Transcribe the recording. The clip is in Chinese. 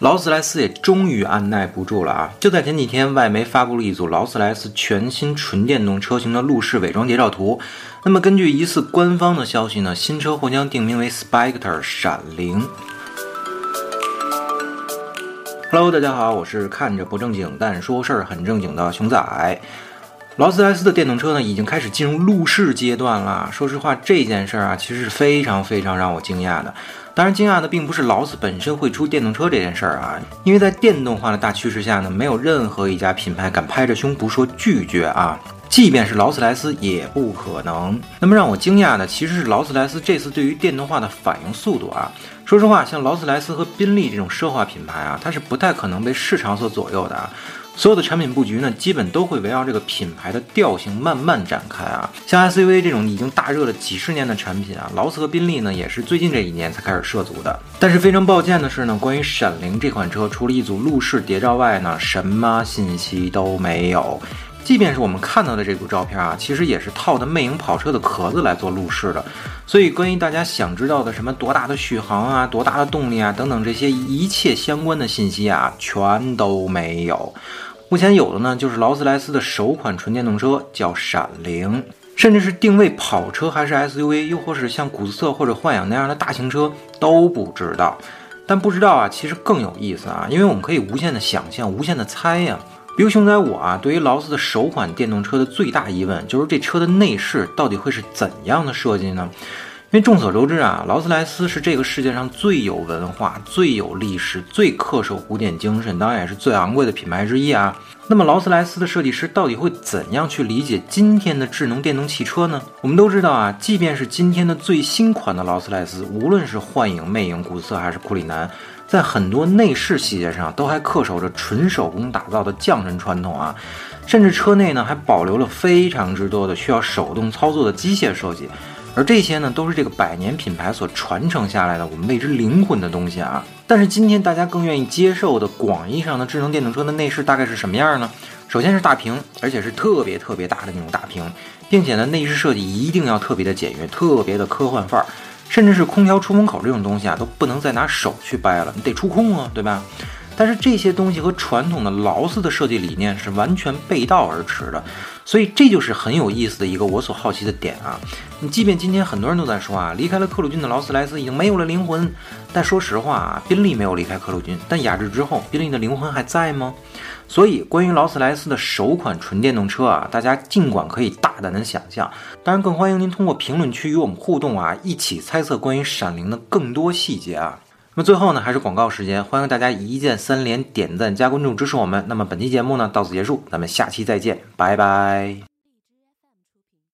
劳斯莱斯也终于按耐不住了啊！就在前几天，外媒发布了一组劳斯莱斯全新纯电动车型的路试伪装谍照图。那么，根据疑似官方的消息呢，新车或将定名为 Spectre 闪灵。Hello，大家好，我是看着不正经但说事儿很正经的熊仔。劳斯莱斯的电动车呢，已经开始进入路试阶段了。说实话，这件事儿啊，其实是非常非常让我惊讶的。当然，惊讶的并不是劳斯本身会出电动车这件事儿啊，因为在电动化的大趋势下呢，没有任何一家品牌敢拍着胸脯说拒绝啊，即便是劳斯莱斯也不可能。那么让我惊讶的其实是劳斯莱斯这次对于电动化的反应速度啊。说实话，像劳斯莱斯和宾利这种奢华品牌啊，它是不太可能被市场所左右的啊。所有的产品布局呢，基本都会围绕这个品牌的调性慢慢展开啊。像 SUV 这种已经大热了几十年的产品啊，劳斯和宾利呢也是最近这一年才开始涉足的。但是非常抱歉的是呢，关于闪灵这款车，除了一组路试谍照外呢，什么信息都没有。即便是我们看到的这组照片啊，其实也是套的魅影跑车的壳子来做路试的。所以关于大家想知道的什么多大的续航啊、多大的动力啊等等这些一切相关的信息啊，全都没有。目前有的呢，就是劳斯莱斯的首款纯电动车叫闪灵，甚至是定位跑车还是 SUV，又或是像古斯特或者幻影那样的大型车都不知道。但不知道啊，其实更有意思啊，因为我们可以无限的想象，无限的猜呀。比如熊仔我啊，对于劳斯的首款电动车的最大疑问就是这车的内饰到底会是怎样的设计呢？因为众所周知啊，劳斯莱斯是这个世界上最有文化、最有历史、最恪守古典精神，当然也是最昂贵的品牌之一啊。那么劳斯莱斯的设计师到底会怎样去理解今天的智能电动汽车呢？我们都知道啊，即便是今天的最新款的劳斯莱斯，无论是幻影、魅影、古色还是库里南，在很多内饰细节上都还恪守着纯手工打造的匠人传统啊，甚至车内呢还保留了非常之多的需要手动操作的机械设计。而这些呢，都是这个百年品牌所传承下来的我们为之灵魂的东西啊。但是今天大家更愿意接受的广义上的智能电动车的内饰大概是什么样呢？首先是大屏，而且是特别特别大的那种大屏，并且呢，内饰设计一定要特别的简约，特别的科幻范儿，甚至是空调出风口这种东西啊，都不能再拿手去掰了，你得触控啊，对吧？但是这些东西和传统的劳斯的设计理念是完全背道而驰的，所以这就是很有意思的一个我所好奇的点啊。你即便今天很多人都在说啊，离开了克鲁军的劳斯莱斯已经没有了灵魂，但说实话啊，宾利没有离开克鲁军，但雅致之后，宾利的灵魂还在吗？所以关于劳斯莱斯的首款纯电动车啊，大家尽管可以大胆的想象，当然更欢迎您通过评论区与我们互动啊，一起猜测关于闪灵的更多细节啊。那么最后呢，还是广告时间，欢迎大家一键三连、点赞加关注支持我们。那么本期节目呢到此结束，咱们下期再见，拜拜。